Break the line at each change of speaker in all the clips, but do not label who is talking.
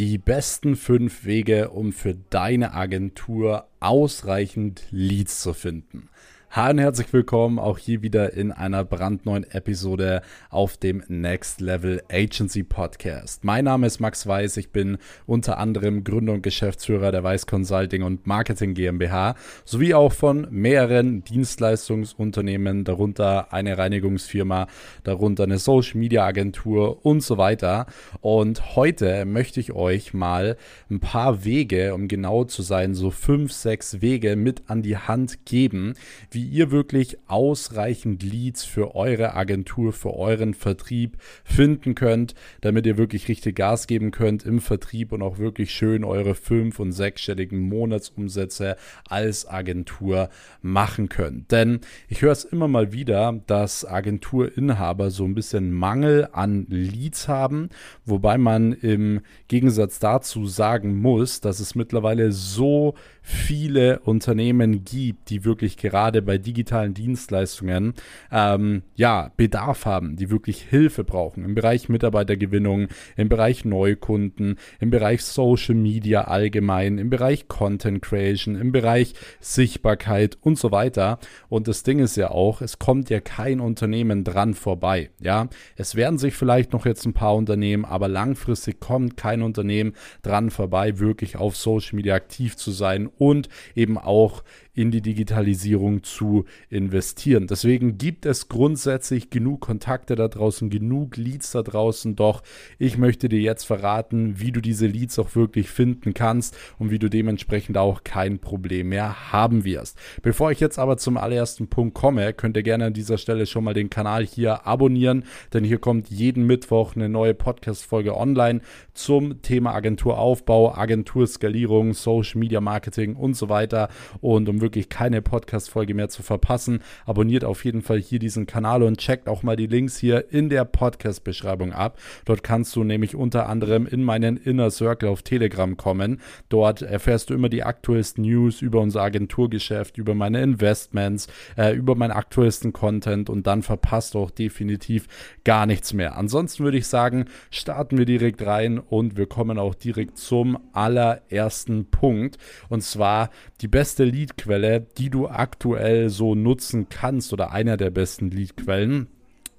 Die besten fünf Wege, um für deine Agentur ausreichend Leads zu finden. Hi und herzlich willkommen auch hier wieder in einer brandneuen Episode auf dem Next Level Agency Podcast. Mein Name ist Max Weiß, ich bin unter anderem Gründer und Geschäftsführer der Weiß Consulting und Marketing GmbH sowie auch von mehreren Dienstleistungsunternehmen, darunter eine Reinigungsfirma, darunter eine Social Media Agentur und so weiter. Und heute möchte ich euch mal ein paar Wege, um genau zu sein, so fünf, sechs Wege mit an die Hand geben, wie wie ihr wirklich ausreichend Leads für eure Agentur, für euren Vertrieb finden könnt, damit ihr wirklich richtig Gas geben könnt im Vertrieb und auch wirklich schön eure fünf- und sechsstelligen Monatsumsätze als Agentur machen könnt. Denn ich höre es immer mal wieder, dass Agenturinhaber so ein bisschen Mangel an Leads haben, wobei man im Gegensatz dazu sagen muss, dass es mittlerweile so viele Unternehmen gibt, die wirklich gerade bei digitalen Dienstleistungen ähm, ja, Bedarf haben, die wirklich Hilfe brauchen im Bereich Mitarbeitergewinnung, im Bereich Neukunden, im Bereich Social Media allgemein, im Bereich Content Creation, im Bereich Sichtbarkeit und so weiter. Und das Ding ist ja auch, es kommt ja kein Unternehmen dran vorbei. Ja, es werden sich vielleicht noch jetzt ein paar Unternehmen, aber langfristig kommt kein Unternehmen dran vorbei, wirklich auf Social Media aktiv zu sein und eben auch in die Digitalisierung zu investieren. Deswegen gibt es grundsätzlich genug Kontakte da draußen, genug Leads da draußen. Doch ich möchte dir jetzt verraten, wie du diese Leads auch wirklich finden kannst und wie du dementsprechend auch kein Problem mehr haben wirst. Bevor ich jetzt aber zum allerersten Punkt komme, könnt ihr gerne an dieser Stelle schon mal den Kanal hier abonnieren, denn hier kommt jeden Mittwoch eine neue Podcast-Folge online zum Thema Agenturaufbau, Agenturskalierung, Social Media Marketing und so weiter. Und um wirklich keine Podcast-Folge mehr zu verpassen, abonniert auf jeden Fall hier diesen Kanal und checkt auch mal die Links hier in der Podcast-Beschreibung ab. Dort kannst du nämlich unter anderem in meinen Inner Circle auf Telegram kommen. Dort erfährst du immer die aktuellsten News über unser Agenturgeschäft, über meine Investments, äh, über meinen aktuellsten Content und dann verpasst du auch definitiv gar nichts mehr. Ansonsten würde ich sagen, starten wir direkt rein und wir kommen auch direkt zum allerersten Punkt und zwar die beste Lead-Quelle Leadquelle, die du aktuell so nutzen kannst oder einer der besten Leadquellen,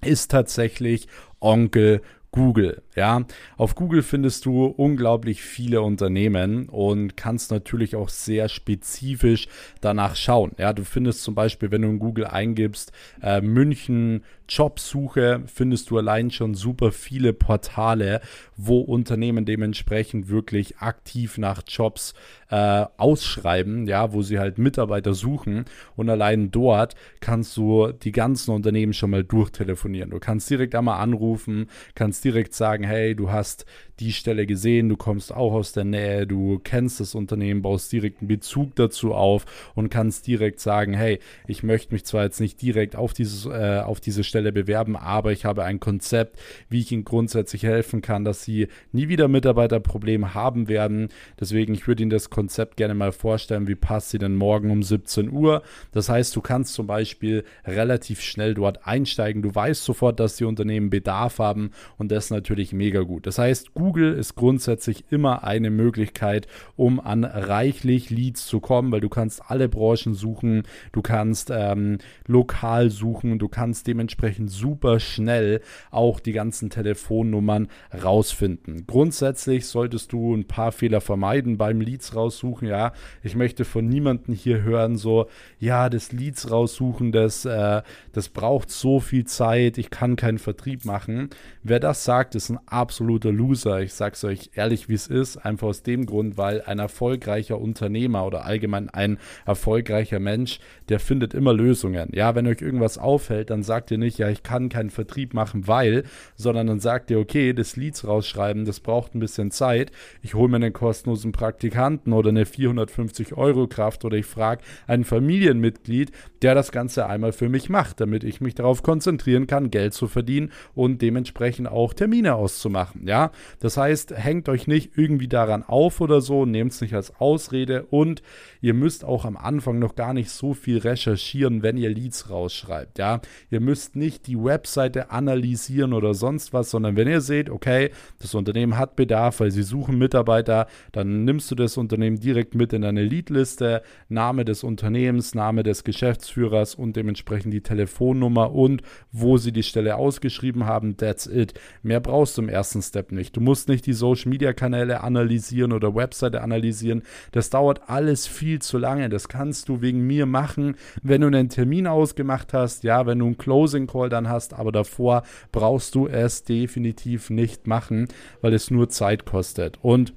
ist tatsächlich Onkel Google. Ja, auf Google findest du unglaublich viele Unternehmen und kannst natürlich auch sehr spezifisch danach schauen. Ja, du findest zum Beispiel, wenn du in Google eingibst, äh, München Jobsuche, findest du allein schon super viele Portale, wo Unternehmen dementsprechend wirklich aktiv nach Jobs äh, ausschreiben, ja, wo sie halt Mitarbeiter suchen und allein dort kannst du die ganzen Unternehmen schon mal durchtelefonieren. Du kannst direkt einmal anrufen, kannst direkt sagen, sagen, hey, du hast die Stelle gesehen, du kommst auch aus der Nähe, du kennst das Unternehmen, baust direkt einen Bezug dazu auf und kannst direkt sagen, hey, ich möchte mich zwar jetzt nicht direkt auf, dieses, äh, auf diese Stelle bewerben, aber ich habe ein Konzept, wie ich ihnen grundsätzlich helfen kann, dass sie nie wieder Mitarbeiterprobleme haben werden. Deswegen, ich würde Ihnen das Konzept gerne mal vorstellen, wie passt sie denn morgen um 17 Uhr. Das heißt, du kannst zum Beispiel relativ schnell dort einsteigen. Du weißt sofort, dass die Unternehmen Bedarf haben und das natürlich mega gut. Das heißt, Google Google ist grundsätzlich immer eine Möglichkeit, um an reichlich Leads zu kommen, weil du kannst alle Branchen suchen, du kannst ähm, lokal suchen, du kannst dementsprechend super schnell auch die ganzen Telefonnummern rausfinden. Grundsätzlich solltest du ein paar Fehler vermeiden beim Leads raussuchen. Ja, ich möchte von niemandem hier hören, so, ja, das Leads raussuchen, das, äh, das braucht so viel Zeit, ich kann keinen Vertrieb machen. Wer das sagt, ist ein absoluter Loser ich sage es euch ehrlich, wie es ist, einfach aus dem Grund, weil ein erfolgreicher Unternehmer oder allgemein ein erfolgreicher Mensch, der findet immer Lösungen. Ja, wenn euch irgendwas auffällt, dann sagt ihr nicht, ja, ich kann keinen Vertrieb machen, weil, sondern dann sagt ihr, okay, das Leads rausschreiben, das braucht ein bisschen Zeit. Ich hole mir einen kostenlosen Praktikanten oder eine 450 Euro Kraft oder ich frage ein Familienmitglied, der das Ganze einmal für mich macht, damit ich mich darauf konzentrieren kann, Geld zu verdienen und dementsprechend auch Termine auszumachen. Ja, Das heißt, hängt euch nicht irgendwie daran auf oder so, nehmt es nicht als Ausrede und ihr müsst auch am Anfang noch gar nicht so viel recherchieren, wenn ihr Leads rausschreibt. Ja, ihr müsst nicht die Webseite analysieren oder sonst was, sondern wenn ihr seht, okay, das Unternehmen hat Bedarf, weil sie suchen Mitarbeiter, dann nimmst du das Unternehmen direkt mit in deine Leadliste, Name des Unternehmens, Name des Geschäftsführers und dementsprechend die Telefonnummer und wo sie die Stelle ausgeschrieben haben. That's it. Mehr brauchst du im ersten Step nicht. Du musst nicht die Social Media Kanäle analysieren oder Webseite analysieren. Das dauert alles viel zu lange. Das kannst du wegen mir machen, wenn du einen Termin ausgemacht hast, ja, wenn du einen Closing Call dann hast, aber davor brauchst du es definitiv nicht machen, weil es nur Zeit kostet. Und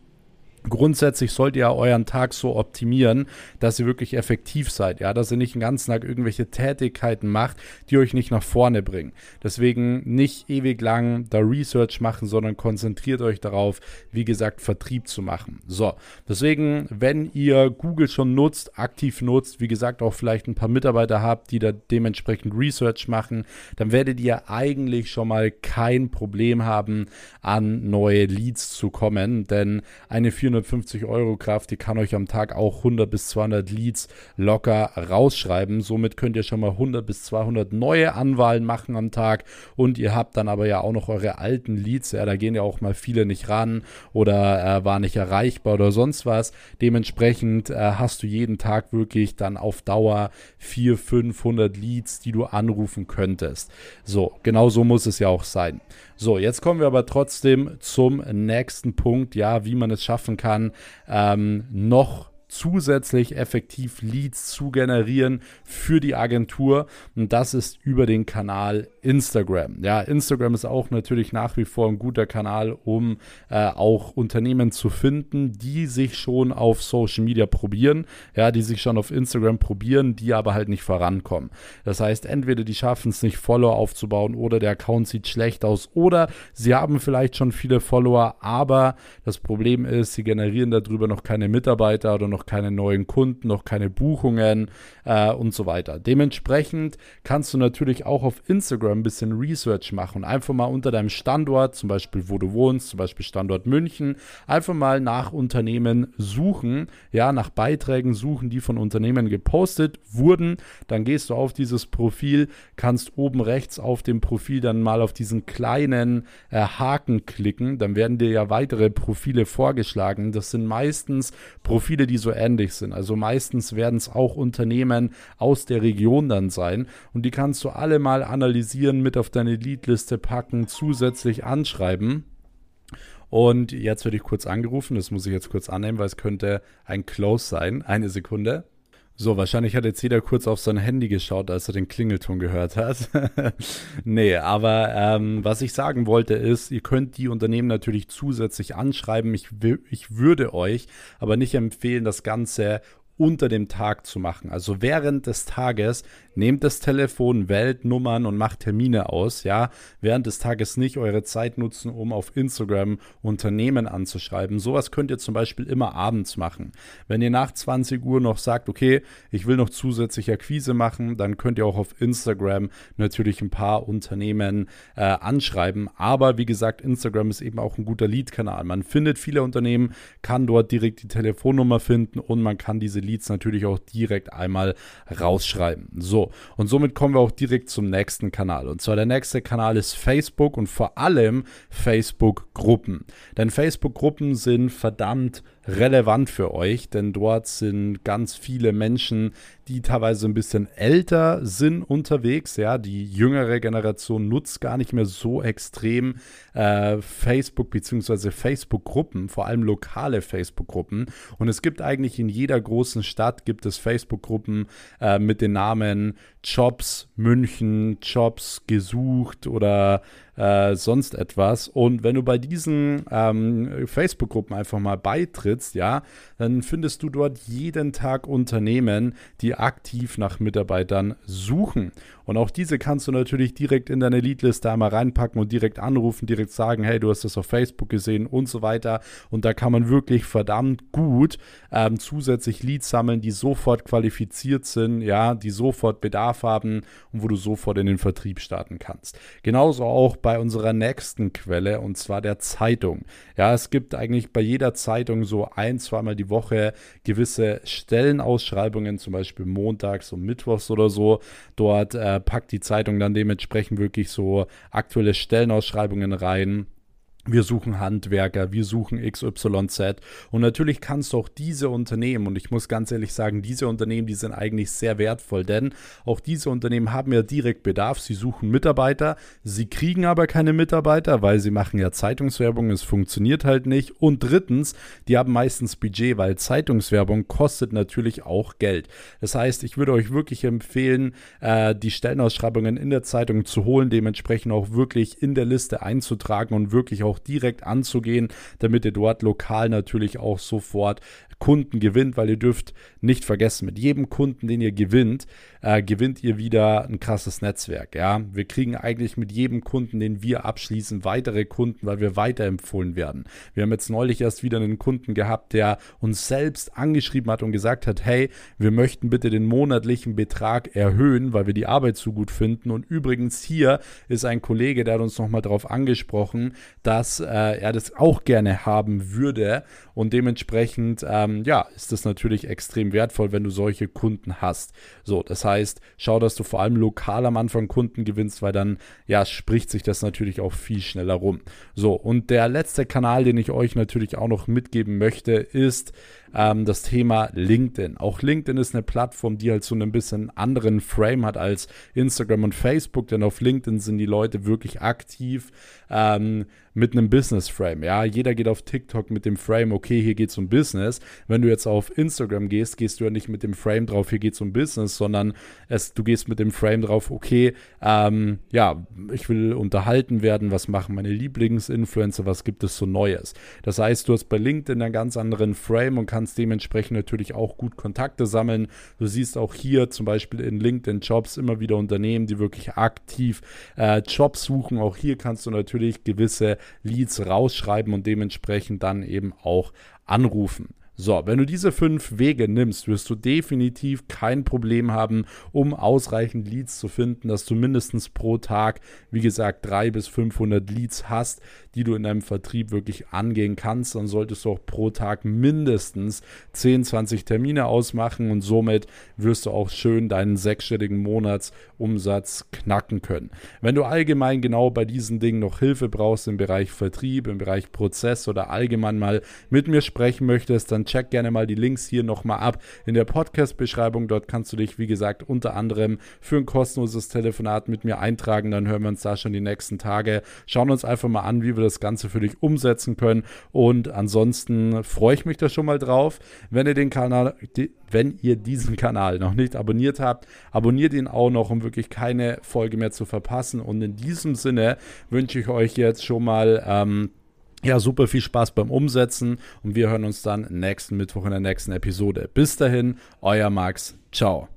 Grundsätzlich sollt ihr euren Tag so optimieren, dass ihr wirklich effektiv seid, ja, dass ihr nicht den ganzen Tag irgendwelche Tätigkeiten macht, die euch nicht nach vorne bringen. Deswegen nicht ewig lang da Research machen, sondern konzentriert euch darauf, wie gesagt, Vertrieb zu machen. So, deswegen, wenn ihr Google schon nutzt, aktiv nutzt, wie gesagt, auch vielleicht ein paar Mitarbeiter habt, die da dementsprechend Research machen, dann werdet ihr eigentlich schon mal kein Problem haben, an neue Leads zu kommen, denn eine 400 450 Euro Kraft, die kann euch am Tag auch 100 bis 200 Leads locker rausschreiben. Somit könnt ihr schon mal 100 bis 200 neue Anwahlen machen am Tag und ihr habt dann aber ja auch noch eure alten Leads. Ja, da gehen ja auch mal viele nicht ran oder äh, war nicht erreichbar oder sonst was. Dementsprechend äh, hast du jeden Tag wirklich dann auf Dauer 400, 500 Leads, die du anrufen könntest. So, genau so muss es ja auch sein. So, jetzt kommen wir aber trotzdem zum nächsten Punkt, ja, wie man es schaffen kann, ähm, noch zusätzlich effektiv Leads zu generieren für die Agentur. Und das ist über den Kanal Instagram. Ja, Instagram ist auch natürlich nach wie vor ein guter Kanal, um äh, auch Unternehmen zu finden, die sich schon auf Social Media probieren. Ja, die sich schon auf Instagram probieren, die aber halt nicht vorankommen. Das heißt, entweder die schaffen es nicht, Follower aufzubauen oder der Account sieht schlecht aus oder sie haben vielleicht schon viele Follower, aber das Problem ist, sie generieren darüber noch keine Mitarbeiter oder noch noch keine neuen Kunden, noch keine Buchungen äh, und so weiter. Dementsprechend kannst du natürlich auch auf Instagram ein bisschen Research machen einfach mal unter deinem Standort, zum Beispiel wo du wohnst, zum Beispiel Standort München, einfach mal nach Unternehmen suchen, ja, nach Beiträgen suchen, die von Unternehmen gepostet wurden. Dann gehst du auf dieses Profil, kannst oben rechts auf dem Profil dann mal auf diesen kleinen äh, Haken klicken. Dann werden dir ja weitere Profile vorgeschlagen. Das sind meistens Profile, die so ähnlich sind. Also meistens werden es auch Unternehmen aus der Region dann sein und die kannst du alle mal analysieren, mit auf deine Leadliste packen, zusätzlich anschreiben. Und jetzt werde ich kurz angerufen, das muss ich jetzt kurz annehmen, weil es könnte ein Close sein. Eine Sekunde. So, wahrscheinlich hat jetzt jeder kurz auf sein Handy geschaut, als er den Klingelton gehört hat. nee, aber ähm, was ich sagen wollte ist, ihr könnt die Unternehmen natürlich zusätzlich anschreiben. Ich, ich würde euch aber nicht empfehlen, das Ganze unter dem Tag zu machen. Also während des Tages nehmt das Telefon, wählt Nummern und macht Termine aus, ja. Während des Tages nicht eure Zeit nutzen, um auf Instagram Unternehmen anzuschreiben. Sowas könnt ihr zum Beispiel immer abends machen. Wenn ihr nach 20 Uhr noch sagt, okay, ich will noch zusätzlich Akquise machen, dann könnt ihr auch auf Instagram natürlich ein paar Unternehmen äh, anschreiben. Aber wie gesagt, Instagram ist eben auch ein guter Lead-Kanal. Man findet viele Unternehmen, kann dort direkt die Telefonnummer finden und man kann diese Leads natürlich auch direkt einmal rausschreiben. So, und somit kommen wir auch direkt zum nächsten Kanal. Und zwar der nächste Kanal ist Facebook und vor allem Facebook-Gruppen. Denn Facebook-Gruppen sind verdammt relevant für euch, denn dort sind ganz viele Menschen, die teilweise ein bisschen älter sind unterwegs. Ja, die jüngere Generation nutzt gar nicht mehr so extrem äh, Facebook bzw. Facebook-Gruppen, vor allem lokale Facebook-Gruppen. Und es gibt eigentlich in jeder großen Stadt gibt es Facebook-Gruppen äh, mit den Namen Jobs München, Jobs gesucht oder äh, sonst etwas. Und wenn du bei diesen ähm, Facebook-Gruppen einfach mal beitrittst, ja, dann findest du dort jeden Tag Unternehmen, die aktiv nach Mitarbeitern suchen. Und auch diese kannst du natürlich direkt in deine Leadliste einmal reinpacken und direkt anrufen, direkt sagen, hey, du hast das auf Facebook gesehen und so weiter. Und da kann man wirklich verdammt gut ähm, zusätzlich Leads sammeln, die sofort qualifiziert sind, ja, die sofort Bedarf haben und wo du sofort in den Vertrieb starten kannst. Genauso auch bei unserer nächsten Quelle und zwar der Zeitung. Ja, es gibt eigentlich bei jeder Zeitung so ein, zweimal die Woche gewisse Stellenausschreibungen, zum Beispiel montags und mittwochs oder so. Dort äh, packt die Zeitung dann dementsprechend wirklich so aktuelle Stellenausschreibungen rein wir suchen Handwerker, wir suchen XYZ. Und natürlich kannst du auch diese Unternehmen, und ich muss ganz ehrlich sagen, diese Unternehmen, die sind eigentlich sehr wertvoll, denn auch diese Unternehmen haben ja direkt Bedarf. Sie suchen Mitarbeiter, sie kriegen aber keine Mitarbeiter, weil sie machen ja Zeitungswerbung, es funktioniert halt nicht. Und drittens, die haben meistens Budget, weil Zeitungswerbung kostet natürlich auch Geld. Das heißt, ich würde euch wirklich empfehlen, äh, die Stellenausschreibungen in der Zeitung zu holen, dementsprechend auch wirklich in der Liste einzutragen und wirklich auch auch direkt anzugehen, damit ihr dort lokal natürlich auch sofort Kunden gewinnt, weil ihr dürft nicht vergessen, mit jedem Kunden, den ihr gewinnt, äh, gewinnt ihr wieder ein krasses Netzwerk. Ja, wir kriegen eigentlich mit jedem Kunden, den wir abschließen, weitere Kunden, weil wir weiterempfohlen werden. Wir haben jetzt neulich erst wieder einen Kunden gehabt, der uns selbst angeschrieben hat und gesagt hat, hey, wir möchten bitte den monatlichen Betrag erhöhen, weil wir die Arbeit so gut finden. Und übrigens hier ist ein Kollege, der hat uns nochmal darauf angesprochen, dass äh, er das auch gerne haben würde und dementsprechend äh, ähm, ja, ist das natürlich extrem wertvoll, wenn du solche Kunden hast. So, das heißt, schau, dass du vor allem lokal am Anfang Kunden gewinnst, weil dann, ja, spricht sich das natürlich auch viel schneller rum. So, und der letzte Kanal, den ich euch natürlich auch noch mitgeben möchte, ist ähm, das Thema LinkedIn. Auch LinkedIn ist eine Plattform, die halt so einen bisschen anderen Frame hat als Instagram und Facebook, denn auf LinkedIn sind die Leute wirklich aktiv ähm, mit einem Business Frame. Ja, jeder geht auf TikTok mit dem Frame, okay, hier geht es um Business. Wenn du jetzt auf Instagram gehst, gehst du ja nicht mit dem Frame drauf, hier geht es um Business, sondern es, du gehst mit dem Frame drauf, okay, ähm, ja, ich will unterhalten werden, was machen meine Lieblingsinfluencer, was gibt es so Neues. Das heißt, du hast bei LinkedIn einen ganz anderen Frame und kannst kannst dementsprechend natürlich auch gut Kontakte sammeln. Du siehst auch hier zum Beispiel in LinkedIn Jobs immer wieder Unternehmen, die wirklich aktiv äh, Jobs suchen. Auch hier kannst du natürlich gewisse Leads rausschreiben und dementsprechend dann eben auch anrufen. So, wenn du diese fünf Wege nimmst, wirst du definitiv kein Problem haben, um ausreichend Leads zu finden, dass du mindestens pro Tag, wie gesagt, drei bis 500 Leads hast, die du in deinem Vertrieb wirklich angehen kannst. Dann solltest du auch pro Tag mindestens 10, 20 Termine ausmachen und somit wirst du auch schön deinen sechsstelligen Monatsumsatz knacken können. Wenn du allgemein genau bei diesen Dingen noch Hilfe brauchst im Bereich Vertrieb, im Bereich Prozess oder allgemein mal mit mir sprechen möchtest, dann check gerne mal die Links hier nochmal ab in der Podcast-Beschreibung. Dort kannst du dich, wie gesagt, unter anderem für ein kostenloses Telefonat mit mir eintragen. Dann hören wir uns da schon die nächsten Tage. Schauen uns einfach mal an, wie wir das Ganze für dich umsetzen können. Und ansonsten freue ich mich da schon mal drauf. Wenn ihr den Kanal, wenn ihr diesen Kanal noch nicht abonniert habt, abonniert ihn auch noch, um wirklich keine Folge mehr zu verpassen. Und in diesem Sinne wünsche ich euch jetzt schon mal ähm, ja, super viel Spaß beim Umsetzen und wir hören uns dann nächsten Mittwoch in der nächsten Episode. Bis dahin, euer Max. Ciao.